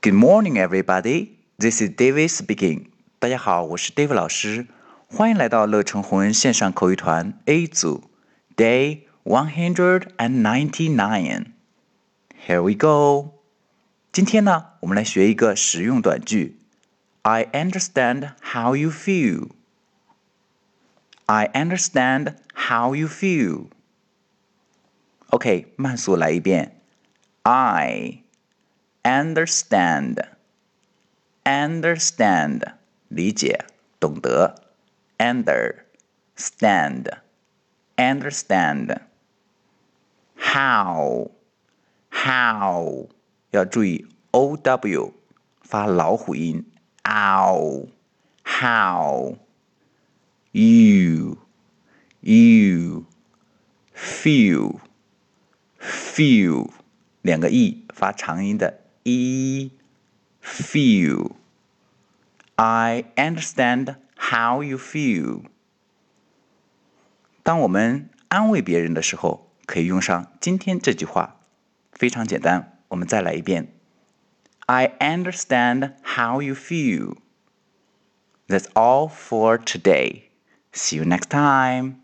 Good morning, everybody. This is David speaking. 大家好，我是 David 老师，欢迎来到乐成红恩线上口语团 A 组 Day one hundred and ninety nine. Here we go. 今天呢，我们来学一个实用短句。I understand how you feel. I understand how you feel. OK，慢速来一遍。I understand, understand 理解懂得，understand, understand how how 要注意 o w 发老虎音，ow how you you feel feel 两个 e 发长音的 e feel。I understand how you feel。当我们安慰别人的时候，可以用上今天这句话，非常简单。我们再来一遍。I understand how you feel. That's all for today. See you next time.